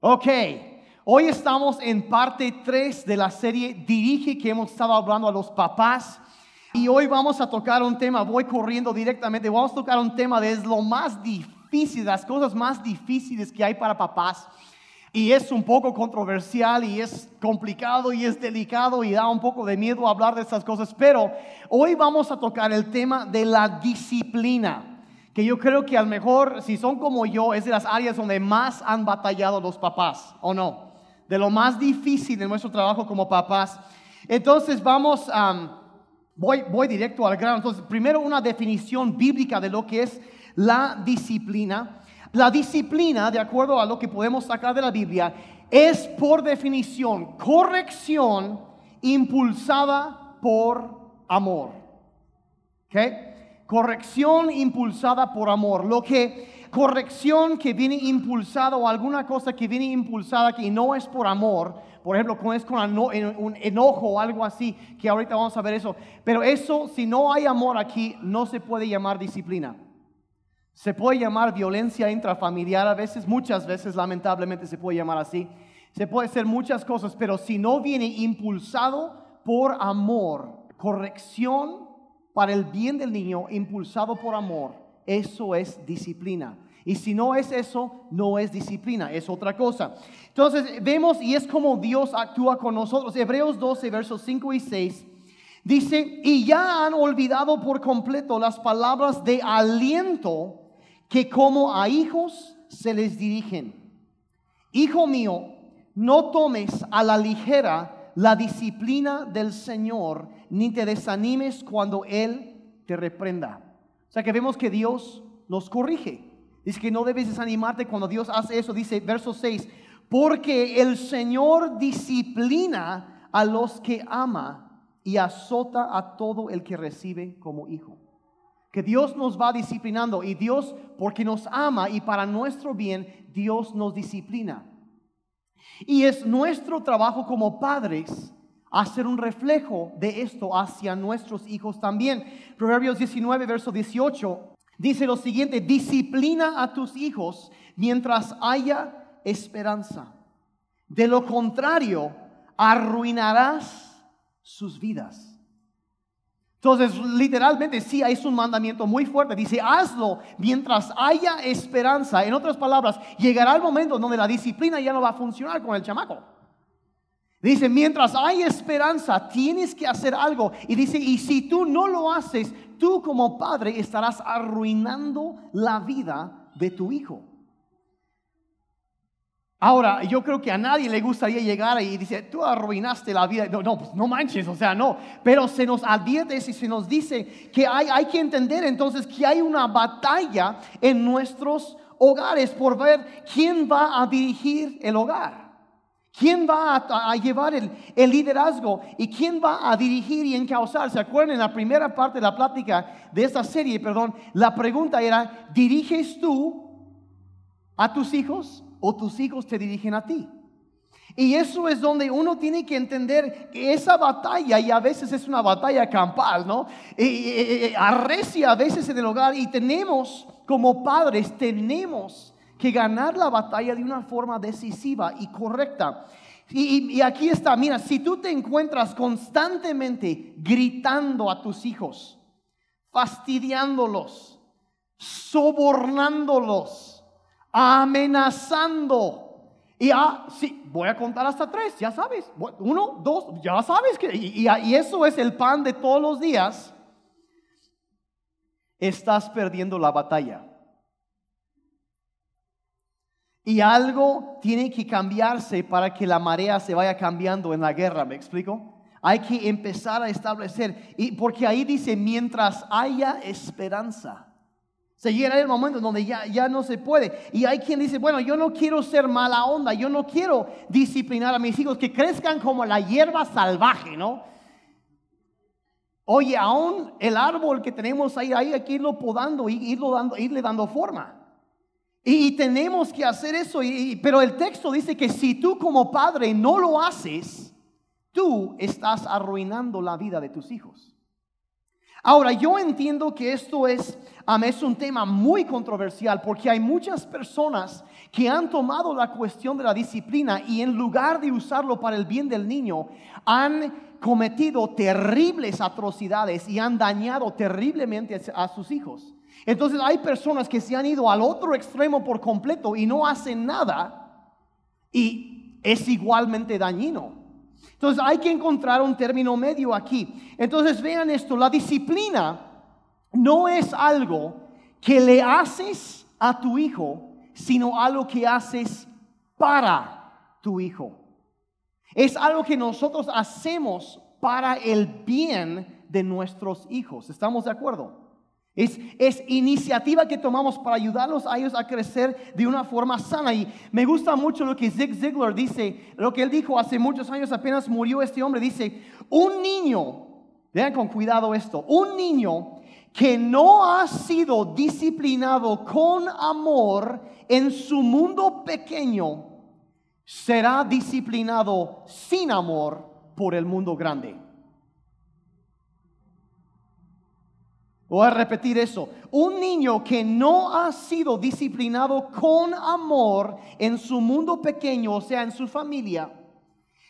Ok, hoy estamos en parte 3 de la serie Dirige que hemos estado hablando a los papás. Y hoy vamos a tocar un tema, voy corriendo directamente, vamos a tocar un tema de lo más difícil, las cosas más difíciles que hay para papás. Y es un poco controversial y es complicado y es delicado y da un poco de miedo hablar de estas cosas. Pero hoy vamos a tocar el tema de la disciplina que yo creo que a lo mejor, si son como yo, es de las áreas donde más han batallado los papás, ¿o no? De lo más difícil de nuestro trabajo como papás. Entonces vamos, voy, voy directo al grano. Entonces, primero una definición bíblica de lo que es la disciplina. La disciplina, de acuerdo a lo que podemos sacar de la Biblia, es por definición corrección impulsada por amor. ¿Ok? Corrección impulsada por amor. Lo que corrección que viene impulsada o alguna cosa que viene impulsada que no es por amor, por ejemplo, es con un enojo o algo así, que ahorita vamos a ver eso. Pero eso, si no hay amor aquí, no se puede llamar disciplina. Se puede llamar violencia intrafamiliar a veces, muchas veces lamentablemente se puede llamar así. Se puede hacer muchas cosas, pero si no viene impulsado por amor, corrección para el bien del niño, impulsado por amor, eso es disciplina. Y si no es eso, no es disciplina, es otra cosa. Entonces vemos y es como Dios actúa con nosotros. Hebreos 12, versos 5 y 6. Dice, y ya han olvidado por completo las palabras de aliento que como a hijos se les dirigen. Hijo mío, no tomes a la ligera la disciplina del Señor ni te desanimes cuando Él te reprenda. O sea que vemos que Dios nos corrige. Dice que no debes desanimarte cuando Dios hace eso. Dice verso 6, porque el Señor disciplina a los que ama y azota a todo el que recibe como hijo. Que Dios nos va disciplinando y Dios, porque nos ama y para nuestro bien, Dios nos disciplina. Y es nuestro trabajo como padres hacer un reflejo de esto hacia nuestros hijos también. Proverbios 19, verso 18, dice lo siguiente, disciplina a tus hijos mientras haya esperanza. De lo contrario, arruinarás sus vidas. Entonces, literalmente sí, es un mandamiento muy fuerte. Dice, hazlo mientras haya esperanza. En otras palabras, llegará el momento donde la disciplina ya no va a funcionar con el chamaco. Dice, mientras hay esperanza, tienes que hacer algo. Y dice, y si tú no lo haces, tú como padre estarás arruinando la vida de tu hijo. Ahora, yo creo que a nadie le gustaría llegar y dice, tú arruinaste la vida. No, no, pues no manches, o sea, no. Pero se nos advierte y se nos dice que hay, hay que entender entonces que hay una batalla en nuestros hogares por ver quién va a dirigir el hogar. ¿Quién va a, llevar el, liderazgo y quién va a dirigir y encauzar? ¿Se acuerdan en la primera parte de la plática de esta serie, perdón? La pregunta era, ¿diriges tú a tus hijos o tus hijos te dirigen a ti? Y eso es donde uno tiene que entender que esa batalla, y a veces es una batalla campal, ¿no? arrecia a veces en el hogar y tenemos, como padres, tenemos que ganar la batalla de una forma decisiva y correcta. Y, aquí está, mira, si tú te encuentras constantemente gritando a tus hijos, fastidiándolos, sobornándolos, amenazando, y ah, sí, voy a contar hasta tres, ya sabes, uno, dos, ya sabes que, y, y eso es el pan de todos los días, estás perdiendo la batalla. Y algo tiene que cambiarse para que la marea se vaya cambiando en la guerra, ¿me explico? Hay que empezar a establecer, y porque ahí dice, mientras haya esperanza. Se llega el momento donde ya, ya no se puede. Y hay quien dice, bueno, yo no quiero ser mala onda, yo no quiero disciplinar a mis hijos que crezcan como la hierba salvaje, ¿no? Oye, aún el árbol que tenemos ahí, hay que irlo podando, irlo dando, irle dando forma. Y, tenemos que hacer eso. pero el texto dice que si tú como padre no lo haces, tú estás arruinando la vida de tus hijos. Ahora, yo entiendo que esto es, es un tema muy controversial porque hay muchas personas que han tomado la cuestión de la disciplina y en lugar de usarlo para el bien del niño, han cometido terribles atrocidades y han dañado terriblemente a sus hijos. Entonces hay personas que se han ido al otro extremo por completo y no hacen nada y es igualmente dañino. Entonces hay que encontrar un término medio aquí. Entonces vean esto, la disciplina no es algo que le haces a tu hijo, sino algo que haces para tu hijo. Es algo que nosotros hacemos para el bien de nuestros hijos. ¿Estamos de acuerdo? Es, iniciativa que tomamos para ayudarlos a ellos a crecer de una forma sana. Y me gusta mucho lo que Zig Ziglar dice, lo que él dijo hace muchos años, apenas murió este hombre. Dice, un niño, vean con cuidado esto, un niño que no ha sido disciplinado con amor en su mundo pequeño será disciplinado sin amor por el mundo grande. Voy a repetir eso. Un niño que no ha sido disciplinado con amor en su mundo pequeño, o sea, en su familia,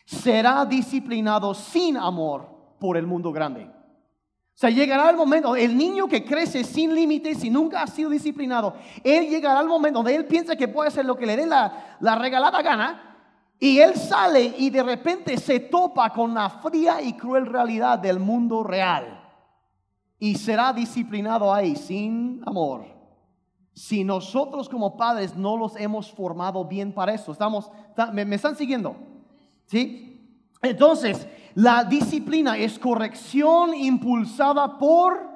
será disciplinado sin amor por el mundo grande. O sea, llegará el momento, el niño que crece sin límites y nunca ha sido disciplinado, él llegará al momento donde él piensa que puede hacer lo que le dé la, la regalada gana y él sale y de repente se topa con la fría y cruel realidad del mundo real. Y será disciplinado ahí sin amor. Si nosotros como padres no los hemos formado bien para eso. Estamos, ¿me, están siguiendo? ¿Sí? Entonces, la disciplina es corrección impulsada por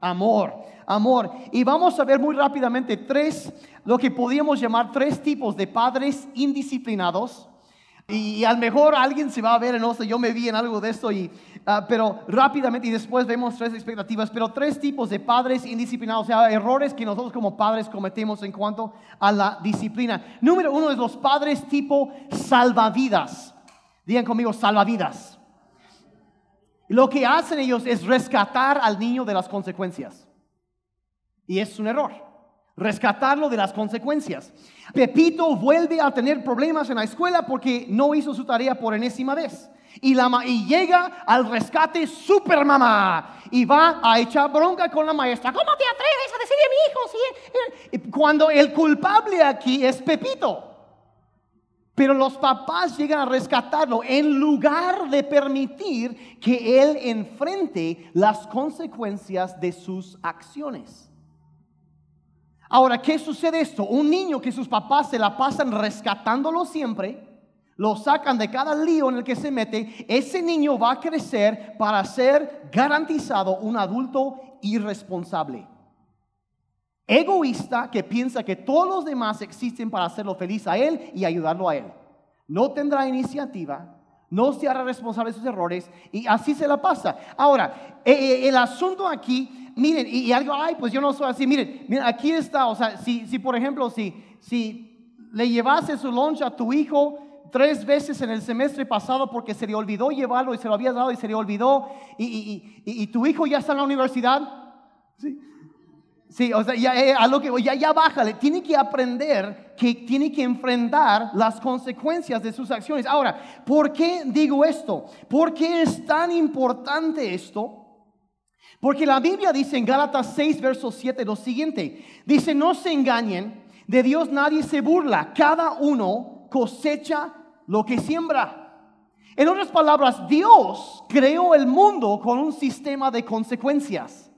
amor. Amor. Y vamos a ver muy rápidamente tres lo que podríamos llamar tres tipos de padres indisciplinados. Y, a lo mejor alguien se va a ver, no sé, yo me vi en algo de esto, y, ah, pero rápidamente y después vemos tres expectativas, pero tres tipos de padres indisciplinados, o sea, errores que nosotros como padres cometemos en cuanto a la disciplina. Número uno es los padres tipo salvavidas. Digan conmigo, salvavidas. Lo que hacen ellos es rescatar al niño de las consecuencias. Y es un error rescatarlo de las consecuencias. Pepito vuelve a tener problemas en la escuela porque no hizo su tarea por enésima vez. Y, la, llega al rescate super mamá y va a echar bronca con la maestra. ¿Cómo te atreves a decirle a mi hijo? Si Cuando el culpable aquí es Pepito. Pero los papás llegan a rescatarlo en lugar de permitir que él enfrente las consecuencias de sus acciones. Ahora, ¿qué sucede esto? Un niño que sus papás se la pasan rescatándolo siempre, lo sacan de cada lío en el que se mete, ese niño va a crecer para ser garantizado un adulto irresponsable. Egoísta que piensa que todos los demás existen para hacerlo feliz a él y ayudarlo a él. No tendrá iniciativa, no se hará responsable de sus errores y así se la pasa. Ahora, eh, eh, el asunto aquí miren, y, algo, ay, pues yo no soy así, miren, miren, aquí está, o sea, si, si por ejemplo, si, si le llevase su lunch a tu hijo tres veces en el semestre pasado porque se le olvidó llevarlo y se lo había dado y se le olvidó, y, y, y tu hijo ya está en la universidad, ¿sí? Sí, o sea, ya, eh, a lo que ya, ya bájale, tiene que aprender que tiene que enfrentar las consecuencias de sus acciones. Ahora, ¿por qué digo esto? ¿Por qué es tan importante esto? Porque la Biblia dice en Gálatas 6, verso 7 lo siguiente. Dice, no se engañen, de Dios nadie se burla, cada uno cosecha lo que siembra. En otras palabras, Dios creó el mundo con un sistema de consecuencias.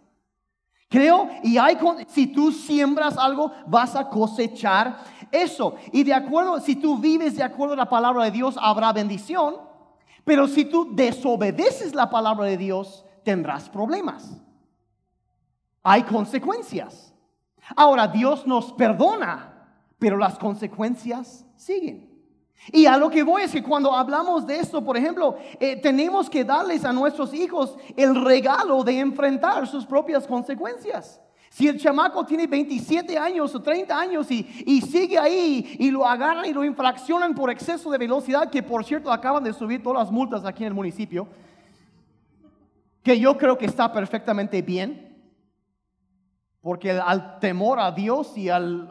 Creo, y hay, si tú siembras algo, vas a cosechar eso. Y de acuerdo, si tú vives de acuerdo a la palabra de Dios, habrá bendición. Pero si tú desobedeces la palabra de Dios, tendrás problemas. Hay consecuencias. Ahora, Dios nos perdona, pero las consecuencias siguen. Y a lo que voy es que cuando hablamos de esto, por ejemplo, eh, tenemos que darles a nuestros hijos el regalo de enfrentar sus propias consecuencias. Si el chamaco tiene 27 años o 30 años y, y, sigue ahí y lo agarran y lo infraccionan por exceso de velocidad, que por cierto acaban de subir todas las multas aquí en el municipio, que yo creo que está perfectamente bien, porque al temor a Dios y al,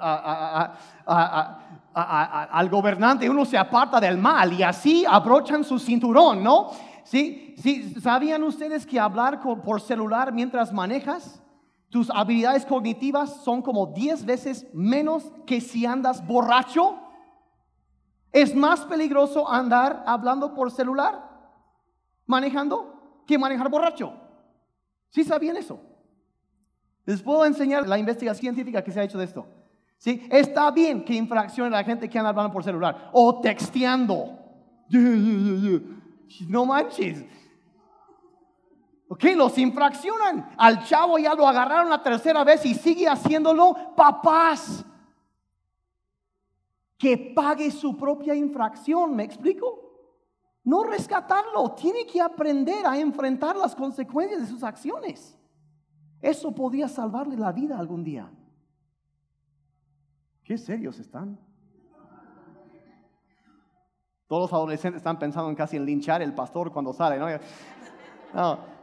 al gobernante uno se aparta del mal y así abrochan su cinturón, ¿no? ¿Sí? ¿Sí? ¿Sabían ustedes que hablar por celular mientras manejas? Tus habilidades cognitivas son como 10 veces menos que si andas borracho. Es más peligroso andar hablando por celular, manejando, que manejar borracho. ¿Sí sabían eso? Les puedo enseñar la investigación científica que se ha hecho de esto. ¿Sí? Está bien que infraccione la gente que anda hablando por celular o texteando. No manches. Ok, los infraccionan. Al chavo ya lo agarraron la tercera vez y sigue haciéndolo. Papás, que pague su propia infracción, ¿me explico? No rescatarlo, tiene que aprender a enfrentar las consecuencias de sus acciones. Eso podría salvarle la vida algún día. ¿Qué serios están? Todos los adolescentes están pensando en casi en linchar el pastor cuando sale, ¿no? no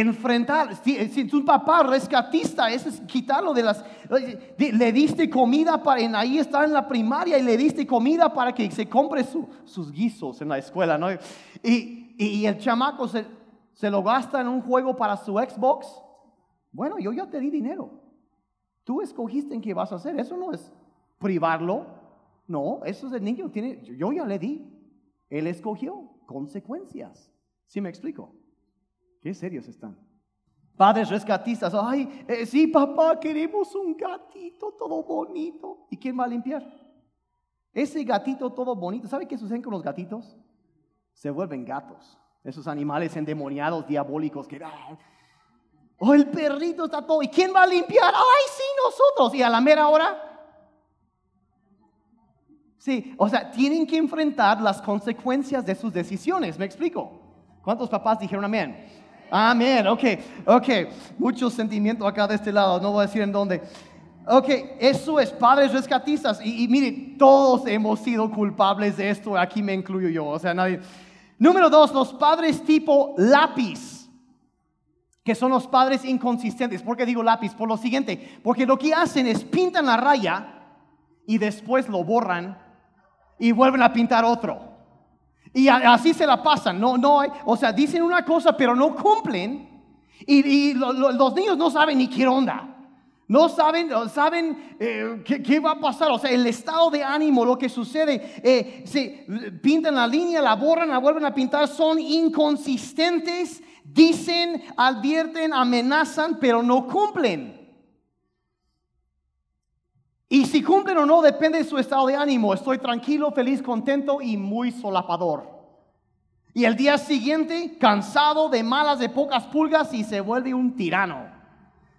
enfrentar, si, si, tu papá rescatista, eso es quitarlo de las, le diste comida para, en, ahí está en la primaria y le diste comida para que se compre sus guisos en la escuela, ¿no? Y, el chamaco se, se lo gasta en un juego para su Xbox. Bueno, yo ya te di dinero. Tú escogiste en qué vas a hacer. Eso no es privarlo. No, eso es el niño. Tiene, yo ya le di. Él escogió consecuencias. ¿Sí me explico? Qué serios están. Padres rescatistas, ay, eh, sí, papá, queremos un gatito todo bonito. ¿Y quién va a limpiar? Ese gatito todo bonito, ¿sabe qué sucede con los gatitos? Se vuelven gatos. Esos animales endemoniados, diabólicos que... Oh, el perrito está todo. ¿Y quién va a limpiar? Ay, sí, nosotros. ¿Y a la mera hora? Sí, o sea, tienen que enfrentar las consecuencias de sus decisiones. ¿Me explico? ¿Cuántos papás dijeron amén? Amén, ok, ok. Mucho sentimiento acá de este lado, no voy a decir en dónde. Ok, eso es padres rescatistas. Y, y mire, todos hemos sido culpables de esto, aquí me incluyo yo, o sea, nadie. Número dos, los padres tipo lápiz, que son los padres inconsistentes. ¿Por qué digo lápiz? Por lo siguiente, porque lo que hacen es pintan la raya y después lo borran y vuelven a pintar otro. Y así se la pasan, no, no, o sea, dicen una cosa pero no cumplen. Y, los niños no saben ni qué onda. No saben, saben eh, qué, va a pasar. O sea, el estado de ánimo, lo que sucede, eh, se pintan la línea, la borran, la vuelven a pintar, son inconsistentes, dicen, advierten, amenazan, pero no cumplen. Y si cumplen o no depende de su estado de ánimo. Estoy tranquilo, feliz, contento y muy solapador. Y el día siguiente, cansado de malas, de pocas pulgas y se vuelve un tirano.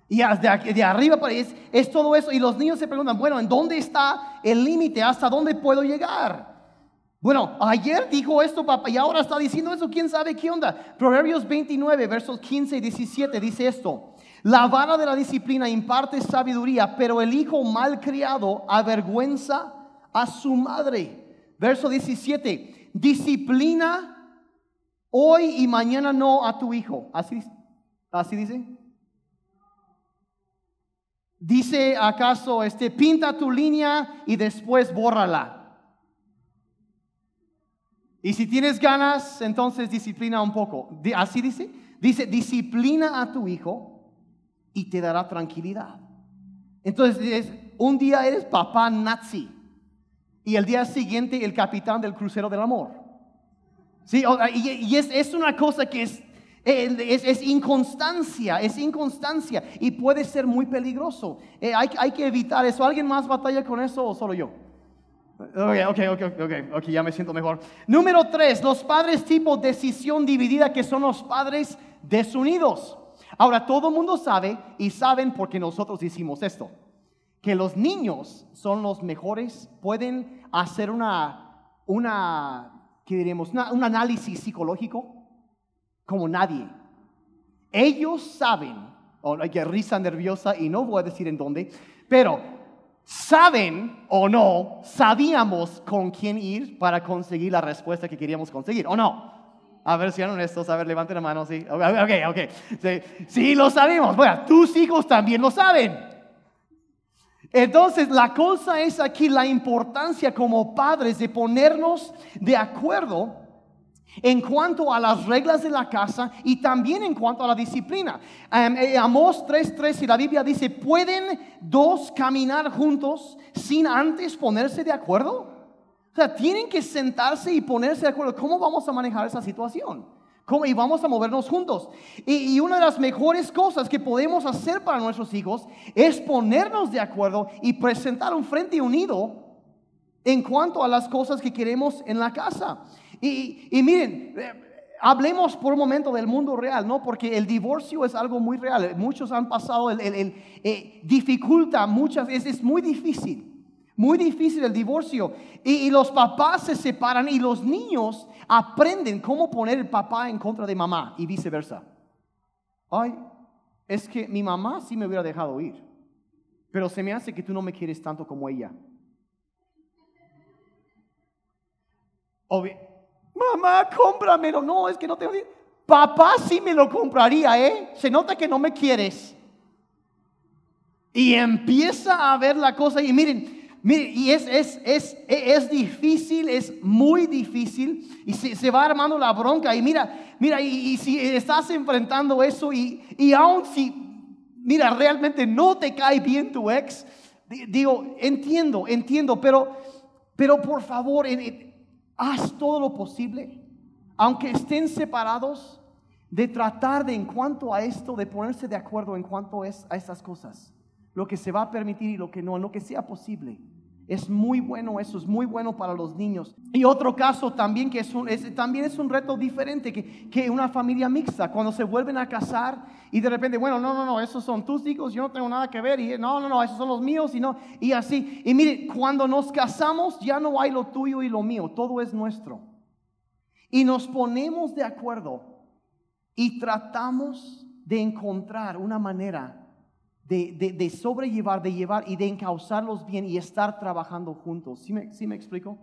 Y de, de arriba es, es todo eso. Y los niños se preguntan, bueno, ¿en dónde está el límite? ¿Hasta dónde puedo llegar? Bueno, ayer dijo esto papá y ahora está diciendo eso, quién sabe qué onda. Proverbios 29, versos 15 y 17 dice esto. La vara de la disciplina imparte sabiduría, pero el hijo mal criado avergüenza a su madre. Verso 17, disciplina hoy y mañana no a tu hijo. Así, así dice. Dice acaso, este, pinta tu línea y después bórrala. Y si tienes ganas, entonces disciplina un poco. Así dice. Dice, disciplina a tu hijo y te dará tranquilidad. Entonces, un día eres papá nazi y el día siguiente el capitán del crucero del amor. Sí, y, es, una cosa que es, es, inconstancia, es inconstancia y puede ser muy peligroso. Eh, hay, hay, que evitar eso. ¿Alguien más batalla con eso o solo yo? Ok, ok, ok, ok, ok, ya me siento mejor. Número tres, los padres tipo decisión dividida que son los padres desunidos. Ahora, todo el mundo sabe y saben porque nosotros hicimos esto, que los niños son los mejores, pueden hacer una, una ¿qué diremos? un análisis psicológico como nadie. Ellos saben, o hay que risa nerviosa y no voy a decir en dónde, pero saben o no, sabíamos con quién ir para conseguir la respuesta que queríamos conseguir, ¿o no? A ver, sean honestos, a ver, levanten la mano, sí. Ok, ok. Sí, sí, lo sabemos. Bueno, tus hijos también lo saben. Entonces, la cosa es aquí la importancia como padres de ponernos de acuerdo en cuanto a las reglas de la casa y también en cuanto a la disciplina. Um, Amós 3.3 y la Biblia dice, ¿pueden dos caminar juntos sin antes ponerse de acuerdo? O sea, tienen que sentarse y ponerse de acuerdo. ¿Cómo vamos a manejar esa situación? ¿Cómo? Y vamos a movernos juntos. Y, y, una de las mejores cosas que podemos hacer para nuestros hijos es ponernos de acuerdo y presentar un frente unido en cuanto a las cosas que queremos en la casa. Y, y miren, eh, hablemos por un momento del mundo real, ¿no? Porque el divorcio es algo muy real. Muchos han pasado, el, el, eh, dificulta muchas veces, es muy difícil. Muy difícil el divorcio. Y, los papás se separan y los niños aprenden cómo poner el papá en contra de mamá y viceversa. Ay, es que mi mamá sí me hubiera dejado ir, pero se me hace que tú no me quieres tanto como ella. mamá, cómpramelo. No, es que no tengo. Papá sí me lo compraría, ¿eh? Se nota que no me quieres. Y empieza a ver la cosa y miren, y es, es, es, es, difícil, es muy difícil, y se, se, va armando la bronca, y mira, mira, y, si estás enfrentando eso, y, y aun si, mira, realmente no te cae bien tu ex, digo, entiendo, entiendo, pero, pero por favor, haz todo lo posible, aunque estén separados, de tratar de en cuanto a esto, de ponerse de acuerdo en cuanto a estas cosas, lo que se va a permitir y lo que no, lo que sea posible. Es muy bueno eso, es muy bueno para los niños. Y otro caso también que es un, también es un reto diferente que, que, una familia mixta, cuando se vuelven a casar y de repente, bueno, no, no, no, esos son tus hijos, yo no tengo nada que ver, y no, no, no, esos son los míos, y, no, y así. Y mire, cuando nos casamos ya no hay lo tuyo y lo mío, todo es nuestro. Y nos ponemos de acuerdo y tratamos de encontrar una manera de, sobrellevar, de llevar y de encauzarlos bien y estar trabajando juntos. ¿Sí me, ¿Sí me explico?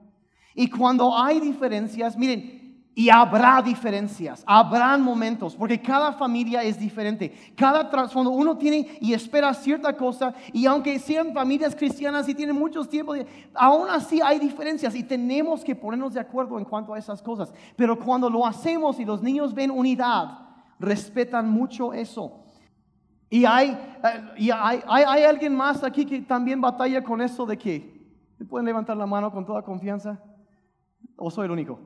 Y cuando hay diferencias, miren, y habrá diferencias, habrán momentos, porque cada familia es diferente. Cada trasfondo, uno tiene y espera cierta cosa, y aunque sean familias cristianas y tienen muchos tiempos, aún así hay diferencias y tenemos que ponernos de acuerdo en cuanto a esas cosas. Pero cuando lo hacemos y los niños ven unidad, respetan mucho eso. Y hay, eh, y hay, hay, alguien más aquí que también batalla con eso de que, ¿me pueden levantar la mano con toda confianza? ¿O soy el único?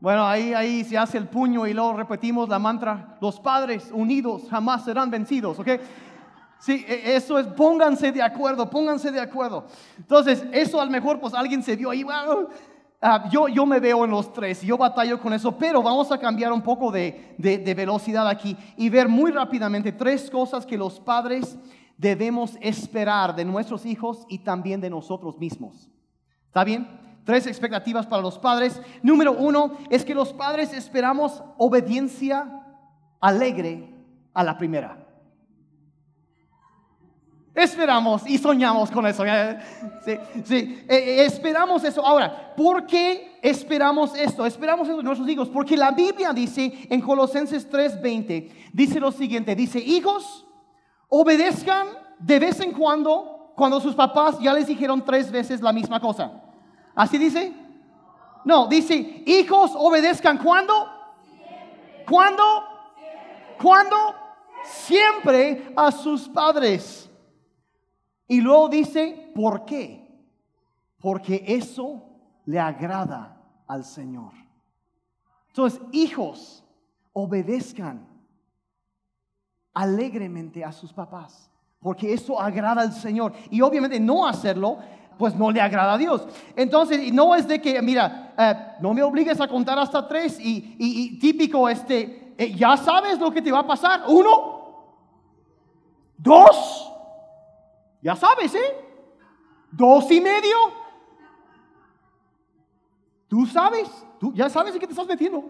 Bueno, ahí, ahí se hace el puño y luego repetimos la mantra, los padres unidos jamás serán vencidos, ¿ok? Sí, e, eso es, pónganse de acuerdo, pónganse de acuerdo. Entonces, eso a lo mejor pues alguien se vio ahí, Ah, yo, yo me veo en los tres, yo batallo con eso, pero vamos a cambiar un poco de, de, velocidad aquí y ver muy rápidamente tres cosas que los padres debemos esperar de nuestros hijos y también de nosotros mismos. ¿Está bien? Tres expectativas para los padres. Número uno es que los padres esperamos obediencia alegre a la primera. Esperamos y soñamos con eso. Sí, sí, e, e, esperamos eso. Ahora, ¿por qué esperamos esto? Esperamos eso de nuestros hijos. Porque la Biblia dice en Colosenses 3:20, dice lo siguiente, dice, hijos, obedezcan de vez en cuando cuando sus papás ya les dijeron tres veces la misma cosa. ¿Así dice? No, dice, hijos, obedezcan cuando? ¿Cuándo? ¿Cuándo? Siempre a sus padres y luego dice, ¿por qué? Porque eso le agrada al Señor. Entonces, hijos, obedezcan alegremente a sus papás, porque eso agrada al Señor. Y obviamente no hacerlo, pues no le agrada a Dios. Entonces, no es de que, mira, eh, no me obligues a contar hasta tres y, típico, este, eh, ya sabes lo que te va a pasar. Uno, dos, ya sabes, ¿eh? Dos y medio. Tú sabes, tú ya sabes en qué te estás metiendo.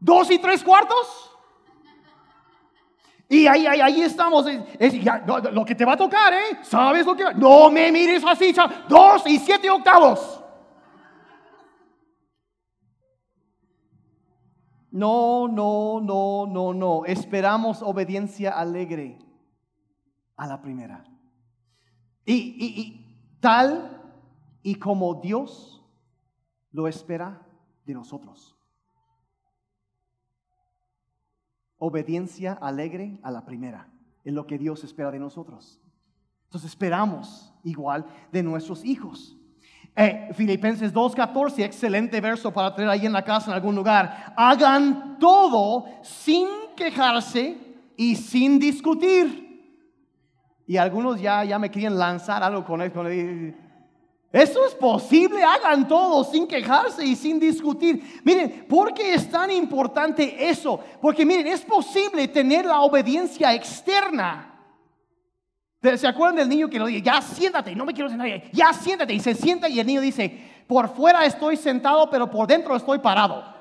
Dos y tres cuartos. Y ahí, ahí, ahí estamos. lo que te va a tocar, ¿eh? ¿Sabes lo que va? No me mires así, dos y siete octavos. No, no, no, no, no. Esperamos obediencia alegre a la primera. Y, tal y como Dios lo espera de nosotros. Obediencia alegre a la primera. Es lo que Dios espera de nosotros. Entonces esperamos igual de nuestros hijos. Eh, Filipenses 2.14, excelente verso para traer ahí en la casa en algún lugar. Hagan todo sin quejarse y sin discutir. Y algunos ya, ya me querían lanzar algo con esto. Eso es posible, hagan todo sin quejarse y sin discutir. Miren, ¿por qué es tan importante eso? Porque miren, es posible tener la obediencia externa. ¿Se acuerdan del niño que lo dice, ya siéntate, no me quiero sentar, ya siéntate? Y se sienta y el niño dice, por fuera estoy sentado, pero por dentro estoy parado.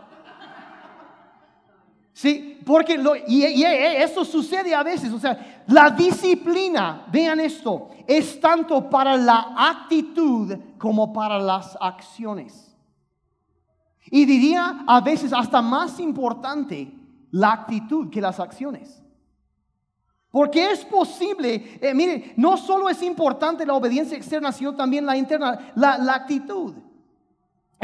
Sí, porque y, esto sucede a veces, o sea, la disciplina, vean esto, es tanto para la actitud como para las acciones. Y diría a veces hasta más importante la actitud que las acciones. Porque es posible, eh, miren, no solo es importante la obediencia externa, sino también la interna, la actitud.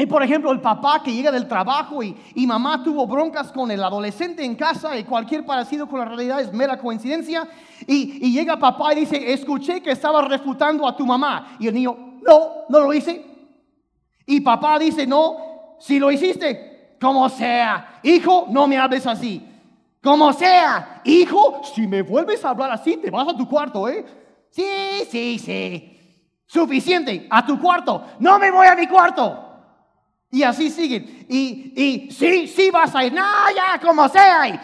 Y por ejemplo, el papá que llega del trabajo y, y, mamá tuvo broncas con el adolescente en casa y cualquier parecido con la realidad es mera coincidencia. Y, y llega papá y dice, escuché que estaba refutando a tu mamá. Y el niño, no, no lo hice. Y papá dice, no, si lo hiciste, como sea. Hijo, no me hables así. Como sea. Hijo, si me vuelves a hablar así, te vas a tu cuarto, ¿eh? Sí, sí, sí. Suficiente, a tu cuarto. No me voy a mi cuarto. Y así siguen. Y, y sí, sí vas a ir. No, ya, como sea. Y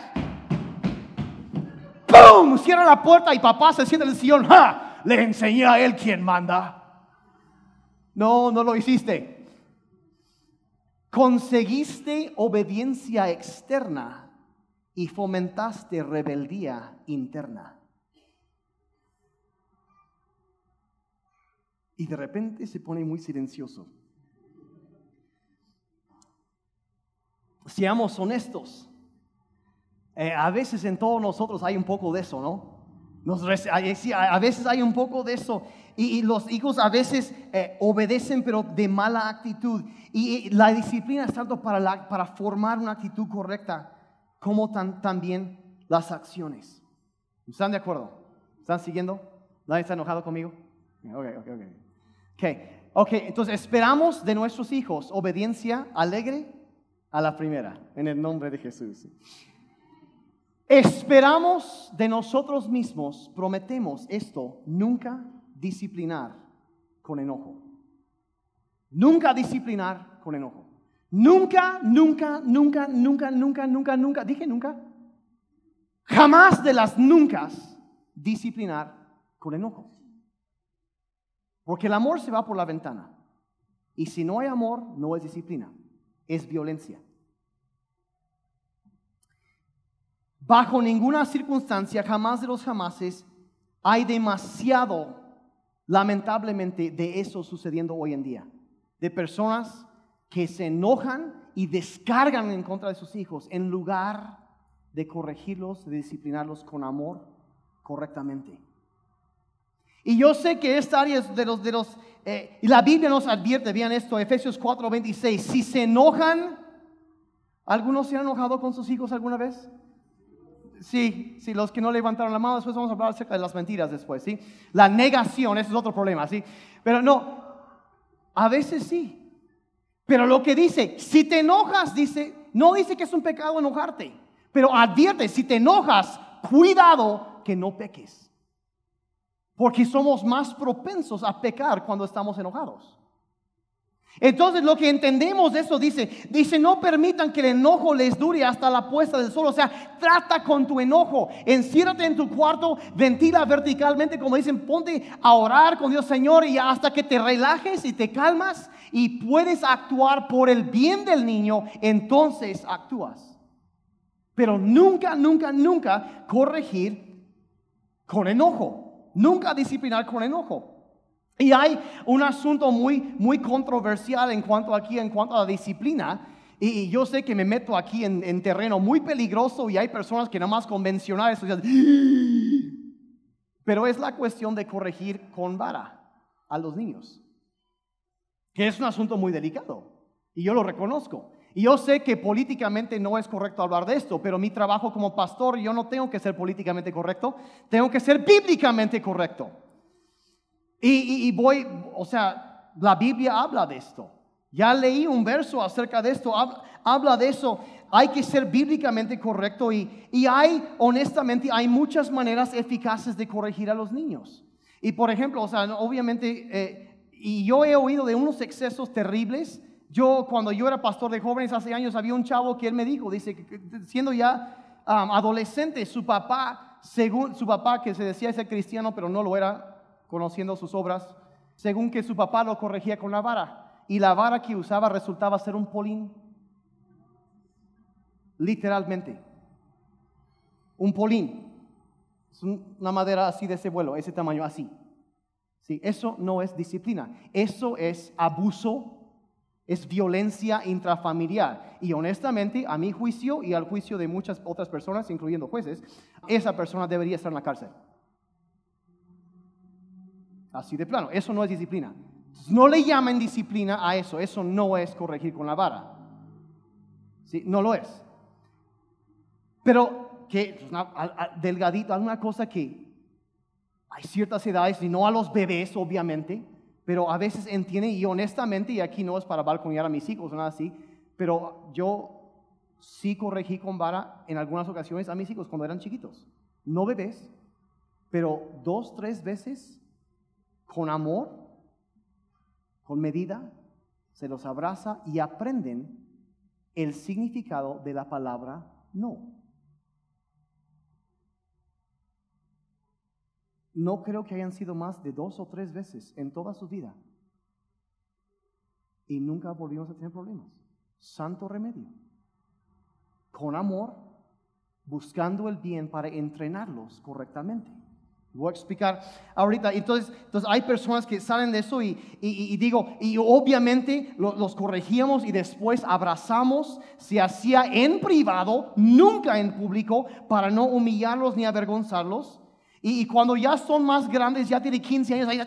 ¡Pum! Cierra la puerta y papá se siente en el sillón. ¡Ja! Le enseñé a él quién manda. No, no lo hiciste. Conseguiste obediencia externa y fomentaste rebeldía interna. Y de repente se pone muy silencioso. Seamos honestos. Eh, a veces en todos nosotros hay un poco de eso, ¿no? a veces hay un poco de eso. Y, los hijos a veces eh, obedecen, pero de mala actitud. Y, la disciplina es tanto para, para formar una actitud correcta, como también las acciones. ¿Están de acuerdo? ¿Están siguiendo? ¿Nadie está enojado conmigo? Ok, ok, ok. Okay. ok, entonces esperamos de nuestros hijos obediencia alegre a la primera, en el nombre de Jesús. Esperamos de nosotros mismos, prometemos esto, nunca disciplinar con enojo. Nunca disciplinar con enojo. Nunca, nunca, nunca, nunca, nunca, nunca, nunca, dije nunca. Jamás de las nunca disciplinar con enojo. Porque el amor se va por la ventana. Y si no hay amor, no es disciplina, es violencia. Bajo ninguna circunstancia, jamás de los jamases, hay demasiado, lamentablemente, de eso sucediendo hoy en día. De personas que se enojan y descargan en contra de sus hijos en lugar de corregirlos, de disciplinarlos con amor correctamente. Y yo sé que esta área es de los, de los, eh, la Biblia nos advierte, vean esto, Efesios 4:26, si se enojan, ¿algunos se han enojado con sus hijos alguna vez? Sí, sí, los que no levantaron la mano, después vamos a hablar acerca de las mentiras después, ¿sí? La negación, ese es otro problema, ¿sí? Pero no, a veces sí. Pero lo que dice, si te enojas, dice, no dice que es un pecado enojarte, pero advierte, si te enojas, cuidado que no peques. Porque somos más propensos a pecar cuando estamos enojados. Entonces lo que entendemos de eso dice, dice, no permitan que el enojo les dure hasta la puesta del sol. O sea, trata con tu enojo, enciérrate en tu cuarto, ventila verticalmente, como dicen, ponte a orar con Dios Señor y hasta que te relajes y te calmas y puedes actuar por el bien del niño, entonces actúas. Pero nunca, nunca, nunca corregir con enojo. Nunca disciplinar con enojo. Y hay un asunto muy, muy controversial en cuanto aquí, en cuanto a la disciplina. Y, yo sé que me meto aquí en, terreno muy peligroso y hay personas que nada más convencionales, pero es la cuestión de corregir con vara a los niños, que es un asunto muy delicado y yo lo reconozco. Y yo sé que políticamente no es correcto hablar de esto, pero mi trabajo como pastor, yo no tengo que ser políticamente correcto, tengo que ser bíblicamente correcto. Y, voy, o sea, la Biblia habla de esto. Ya leí un verso acerca de esto, habla de eso. Hay que ser bíblicamente correcto y, y hay, honestamente, hay muchas maneras eficaces de corregir a los niños. Y por ejemplo, o sea, obviamente, eh, y yo he oído de unos excesos terribles. Yo, cuando yo era pastor de jóvenes hace años, había un chavo que él me dijo, dice, siendo ya adolescente, su papá, según su papá, que se decía ser cristiano, pero no lo era, conociendo sus obras, según que su papá lo corregía con la vara y la vara que usaba resultaba ser un polín. Literalmente. Un polín. Es una madera así de ese vuelo, ese tamaño así. Sí, eso no es disciplina. Eso es abuso, es violencia intrafamiliar. Y honestamente, a mi juicio y al juicio de muchas otras personas, incluyendo jueces, esa persona debería estar en la cárcel. Así de plano. Eso no es disciplina. No le llamen disciplina a eso, eso no es corregir con la vara. ¿Sí? No lo es. Pero que pues, delgadito, alguna cosa que hay ciertas edades, y no a los bebés, obviamente, pero a veces entiende, y honestamente, y aquí no es para balconear a mis hijos o nada así, pero yo sí corregí con vara en algunas ocasiones a mis hijos cuando eran chiquitos. No bebés, pero dos, tres veces con amor con medida, se los abraza y aprenden el significado de la palabra no. No creo que hayan sido más de dos o tres veces en toda su vida. Y nunca volvimos a tener problemas. Santo remedio. Con amor, buscando el bien para entrenarlos correctamente. Voy a explicar ahorita. Entonces, entonces hay personas que salen de eso y, digo, y obviamente los corregíamos y después abrazamos. Se hacía en privado, nunca en público, para no humillarlos ni avergonzarlos. Y, cuando ya son más grandes, ya tiene 15 años, ahí,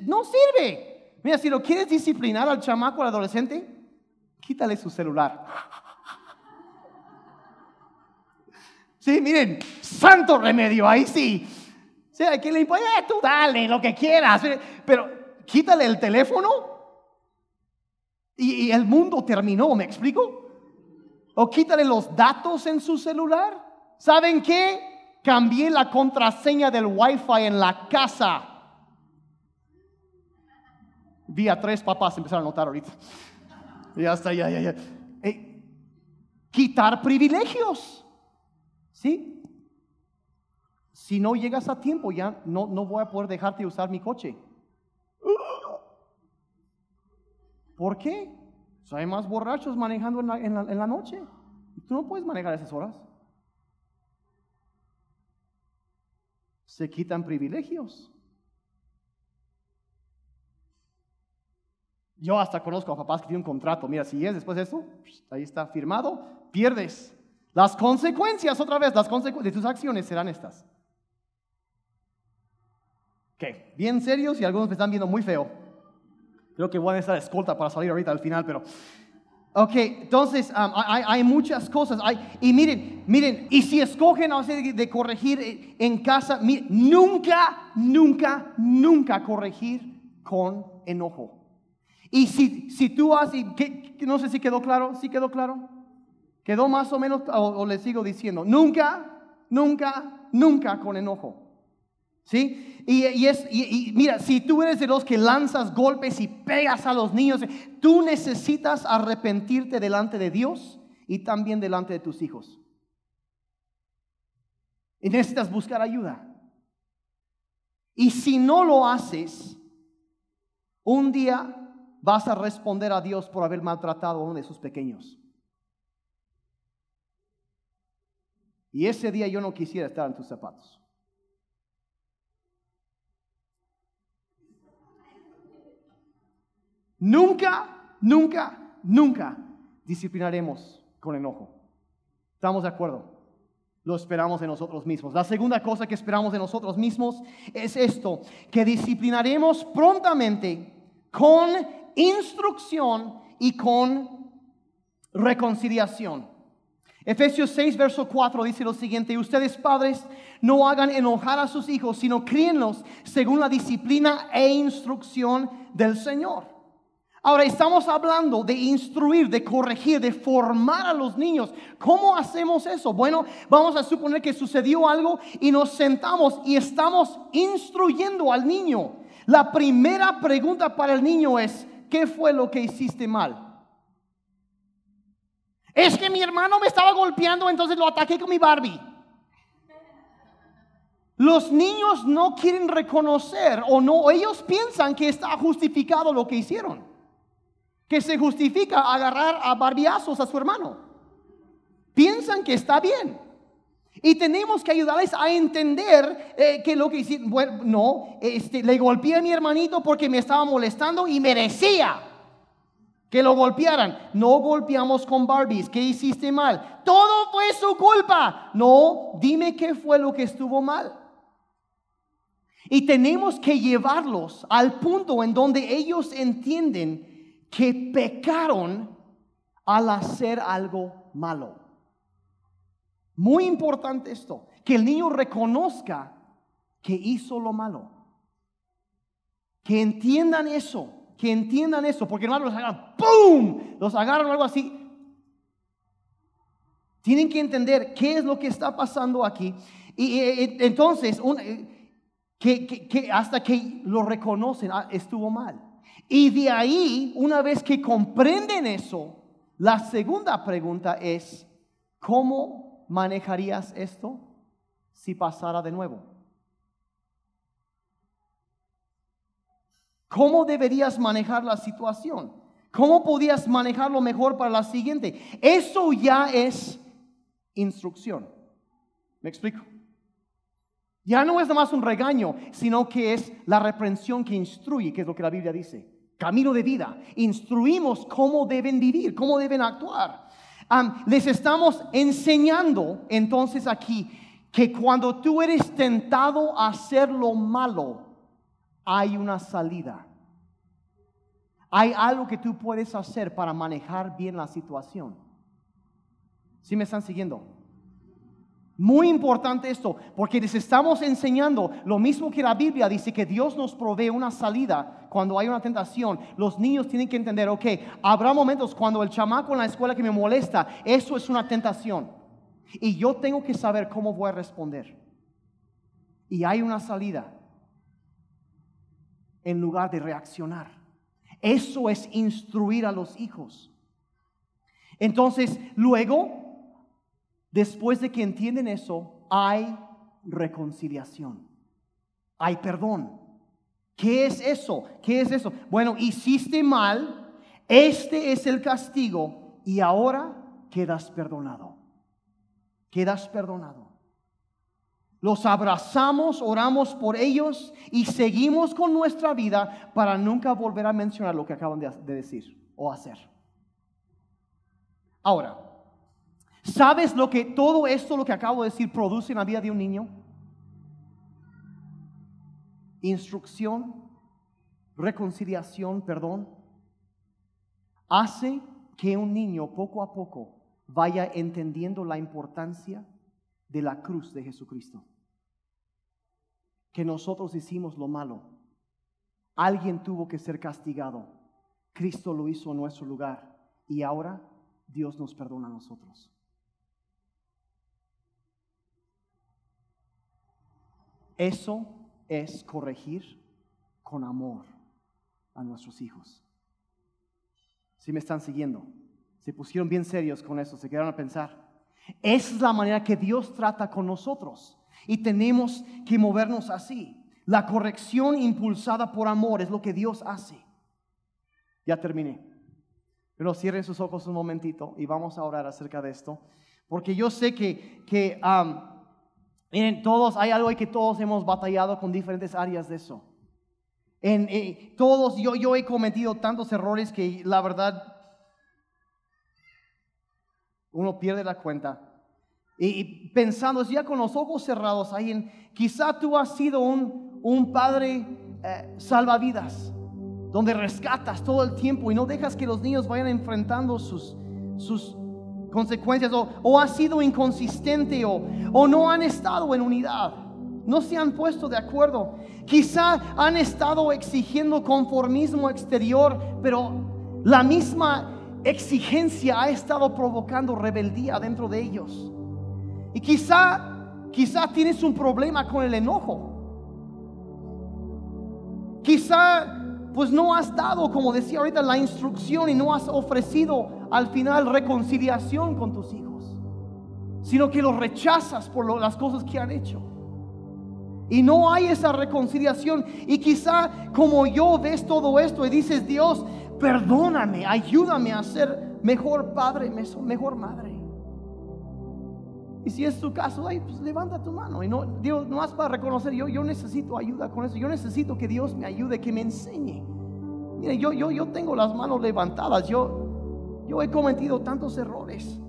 no sirve. Mira, si lo quieres disciplinar al chamaco, al adolescente, quítale su celular. Sí, miren, santo remedio, ahí sí. O sea, que le importa, eh, tú dale lo que quieras, pero quítale el teléfono y, el mundo terminó, ¿me explico? O quítale los datos en su celular. ¿Saben qué? Cambié la contraseña del wifi en la casa. Vi a tres papás empezar a notar ahorita. Ya está, ya, ya, ya. Eh, quitar privilegios. ¿Sí? Si no llegas a tiempo, ya no, no voy a poder dejarte usar mi coche. ¿Por qué? hay más borrachos manejando en la, en, la, en la noche. Tú no puedes manejar esas horas. Se quitan privilegios. Yo hasta conozco a papás que tienen un contrato. Mira, si es después de eso, ahí está firmado, pierdes. Las consecuencias, otra vez, las consecuencias de tus acciones serán estas. Ok, bien serios y algunos me están viendo muy feo. Creo que voy a necesitar escolta para salir ahorita al final, pero... Ok, entonces hay, muchas cosas. y miren, miren, y si escogen a de, de corregir en casa, nunca, nunca, nunca corregir con enojo. Y si, si tú haces, no sé si quedó claro, ¿sí quedó claro? Quedó más o menos, o, le sigo diciendo, nunca, nunca, nunca con enojo. ¿Sí? Y, es, y, mira, si tú eres de los que lanzas golpes y pegas a los niños, tú necesitas arrepentirte delante de Dios y también delante de tus hijos. Y necesitas buscar ayuda. Y si no lo haces, un día vas a responder a Dios por haber maltratado a uno de sus pequeños. Y ese día yo no quisiera estar en tus zapatos. Nunca, nunca, nunca disciplinaremos con enojo. ¿Estamos de acuerdo? Lo esperamos de nosotros mismos. La segunda cosa que esperamos de nosotros mismos es esto, que disciplinaremos prontamente con instrucción y con reconciliación. Efesios 6, verso 4 dice lo siguiente, ustedes padres no hagan enojar a sus hijos, sino críenlos según la disciplina e instrucción del Señor. Ahora estamos hablando de instruir, de corregir, de formar a los niños. ¿Cómo hacemos eso? Bueno, vamos a suponer que sucedió algo y nos sentamos y estamos instruyendo al niño. La primera pregunta para el niño es, ¿qué fue lo que hiciste mal? Es que mi hermano me estaba golpeando, entonces lo ataqué con mi Barbie. Los niños no quieren reconocer o no, ellos piensan que está justificado lo que hicieron. Que se justifica agarrar a barbiazos a su hermano. Piensan que está bien. Y tenemos que ayudarles a entender eh, que lo que hicieron, bueno, no, este, le golpeé a mi hermanito porque me estaba molestando y merecía que lo golpearan. No golpeamos con Barbies. ¿Qué hiciste mal? Todo fue su culpa. No, dime qué fue lo que estuvo mal. Y tenemos que llevarlos al punto en donde ellos entienden que pecaron al hacer algo malo. Muy importante esto, que el niño reconozca que hizo lo malo. Que entiendan eso que entiendan eso, porque hermanos los agarran, ¡pum! Los agarran o algo así. Tienen que entender qué es lo que está pasando aquí. Y, entonces, eh, que, hasta que lo reconocen, ah, estuvo mal. Y de ahí, una vez que comprenden eso, la segunda pregunta es, ¿cómo manejarías esto si pasara de nuevo? ¿Cómo deberías manejar la situación? ¿Cómo podías manejarlo mejor para la siguiente? Eso ya es instrucción. ¿Me explico? Ya no es nada más un regaño, sino que es la reprensión que instruye, que es lo que la Biblia dice. Camino de vida. Instruimos cómo deben vivir, cómo deben actuar. les estamos enseñando entonces aquí que cuando tú eres tentado a hacer lo malo, hay una salida. Hay algo que tú puedes hacer para manejar bien la situación. ¿Sí me están siguiendo? Muy importante esto, porque les estamos enseñando lo mismo que la Biblia dice que Dios nos provee una salida cuando hay una tentación. Los niños tienen que entender, ok, habrá momentos cuando el chamaco en la escuela que me molesta, eso es una tentación. Y yo tengo que saber cómo voy a responder. Y hay una salida en lugar de reaccionar. Eso es instruir a los hijos. Entonces, luego, después de que entienden eso, hay reconciliación. Hay perdón. ¿Qué es eso? ¿Qué es eso? Bueno, hiciste mal, este es el castigo y ahora quedas perdonado. Quedas perdonado. Los abrazamos, oramos por ellos y seguimos con nuestra vida para nunca volver a mencionar lo que acaban de, decir o hacer. Ahora, ¿sabes lo que todo esto, lo que acabo de decir, produce en la vida de un niño? Instrucción, reconciliación, perdón. Hace que un niño poco a poco vaya entendiendo la importancia de la cruz de Jesucristo. Que nosotros hicimos lo malo. Alguien tuvo que ser castigado. Cristo lo hizo en nuestro lugar. Y ahora Dios nos perdona a nosotros. Eso es corregir con amor a nuestros hijos. Si me están siguiendo, se pusieron bien serios con eso, se quedaron a pensar. Esa es la manera que Dios trata con nosotros. Y tenemos que movernos así. La corrección impulsada por amor es lo que Dios hace. Ya terminé. Pero cierren sus ojos un momentito y vamos a orar acerca de esto. Porque yo sé que, que miren, todos, hay algo que todos hemos batallado con diferentes áreas de eso. En, eh, todos, yo, yo he cometido tantos errores que la verdad uno pierde la cuenta. Y, pensando ya con los ojos cerrados ahí en, quizá tú has sido un, un padre eh, salvavidas, donde rescatas todo el tiempo y no dejas que los niños vayan enfrentando sus, sus consecuencias, o, o has sido inconsistente, o, o no han estado en unidad, no se han puesto de acuerdo. Quizá han estado exigiendo conformismo exterior, pero la misma exigencia ha estado provocando rebeldía dentro de ellos. Y quizá, quizá tienes un problema con el enojo. Quizá pues no has dado, como decía ahorita, la instrucción y no has ofrecido al final reconciliación con tus hijos, sino que los rechazas por las cosas que han hecho. Y no hay esa reconciliación. Y quizá como yo ves todo esto y dices, Dios, perdóname, ayúdame a ser mejor padre, mejor madre. Y si es tu caso, pues levanta tu mano. Y no, Dios, no más para reconocer, yo, yo necesito ayuda con eso. Yo necesito que Dios me ayude, que me enseñe. Mire, yo, yo, yo tengo las manos levantadas. Yo, yo he cometido tantos errores.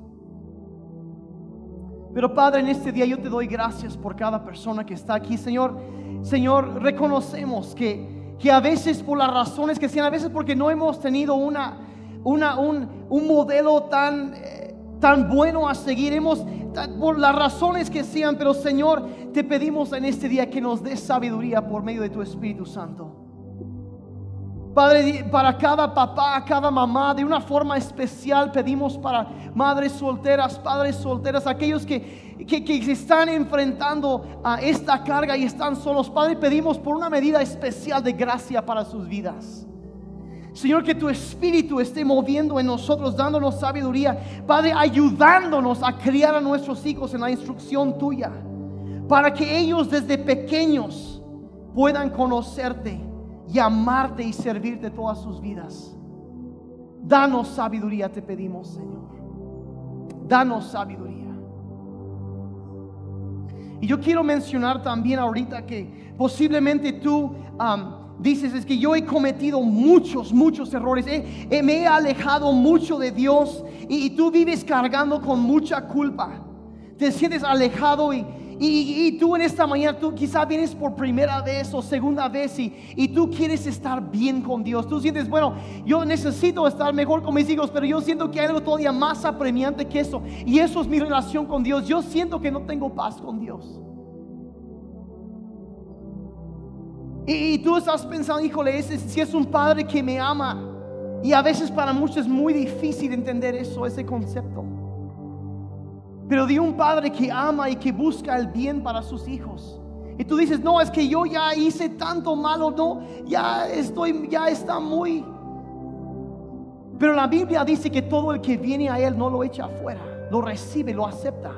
Pero Padre, en este día yo te doy gracias por cada persona que está aquí. Señor, Señor, reconocemos que, que a veces por las razones que sean, a veces porque no hemos tenido una, una, un, un modelo tan... Eh, tan bueno a seguir. Hemos, por las razones que sean, pero Señor, te pedimos en este día que nos des sabiduría por medio de tu Espíritu Santo. Padre, para cada papá, cada mamá, de una forma especial pedimos para madres solteras, padres solteras, aquellos que, que, que están enfrentando a esta carga y están solos. Padre, pedimos por una medida especial de gracia para sus vidas. Señor, que tu espíritu esté moviendo en nosotros, dándonos sabiduría. Padre, ayudándonos a criar a nuestros hijos en la instrucción tuya. Para que ellos desde pequeños puedan conocerte y amarte y servirte todas sus vidas. Danos sabiduría, te pedimos, Señor. Danos sabiduría. Y yo quiero mencionar también ahorita que posiblemente tú dices es que yo he cometido muchos, muchos errores, me he alejado mucho de Dios y, tú vives cargando con mucha culpa, te sientes alejado y, y, tú en esta mañana, tú quizá vienes por primera vez o segunda vez y, y, tú quieres estar bien con Dios. Tú sientes, bueno, yo necesito estar mejor con mis hijos, pero yo siento que hay algo todavía más apremiante que eso. Y eso es mi relación con Dios. Yo siento que no tengo paz con Dios. Y, tú estás pensando, híjole, ese, si es un padre que me ama. Y a veces para muchos es muy difícil entender eso, ese concepto. Pero de un padre que ama y que busca el bien para sus hijos. Y tú dices, no, es que yo ya hice tanto malo, no, ya estoy, ya está muy. Pero la Biblia dice que todo el que viene a Él no lo echa afuera, lo recibe, lo acepta.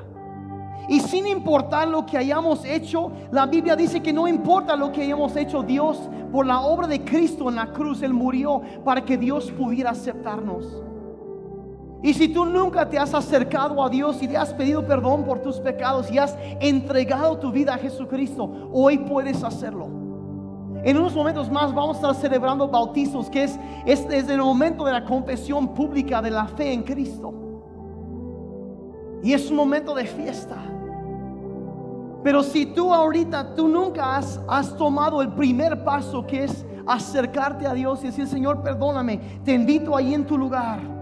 Y sin importar lo que hayamos hecho, la Biblia dice que no importa lo que hayamos hecho, Dios, por la obra de Cristo en la cruz, Él murió para que Dios pudiera aceptarnos. Y si tú nunca te has acercado a Dios y le has pedido perdón por tus pecados y has entregado tu vida a Jesucristo, hoy puedes hacerlo. En unos momentos más vamos a estar celebrando bautizos, que es, es, es el momento de la confesión pública de la fe en Cristo. Y es un momento de fiesta. Pero si tú ahorita, tú nunca has, has tomado el primer paso que es acercarte a Dios y decir, Señor, perdóname, te invito ahí en tu lugar.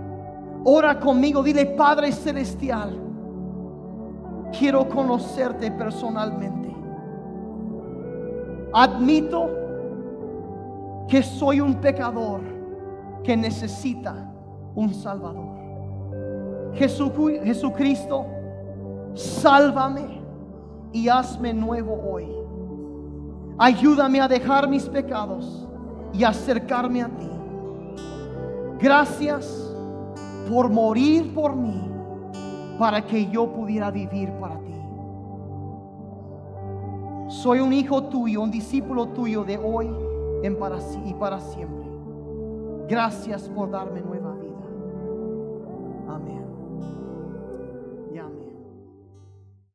Ora conmigo, dile, Padre Celestial, quiero conocerte personalmente. Admito que soy un pecador que necesita un Salvador. Jesucristo, sálvame y hazme nuevo hoy. Ayúdame a dejar mis pecados y acercarme a ti. Gracias por morir por mí para que yo pudiera vivir para ti. Soy un hijo tuyo, un discípulo tuyo de hoy en para, y para siempre. Gracias por darme nueva.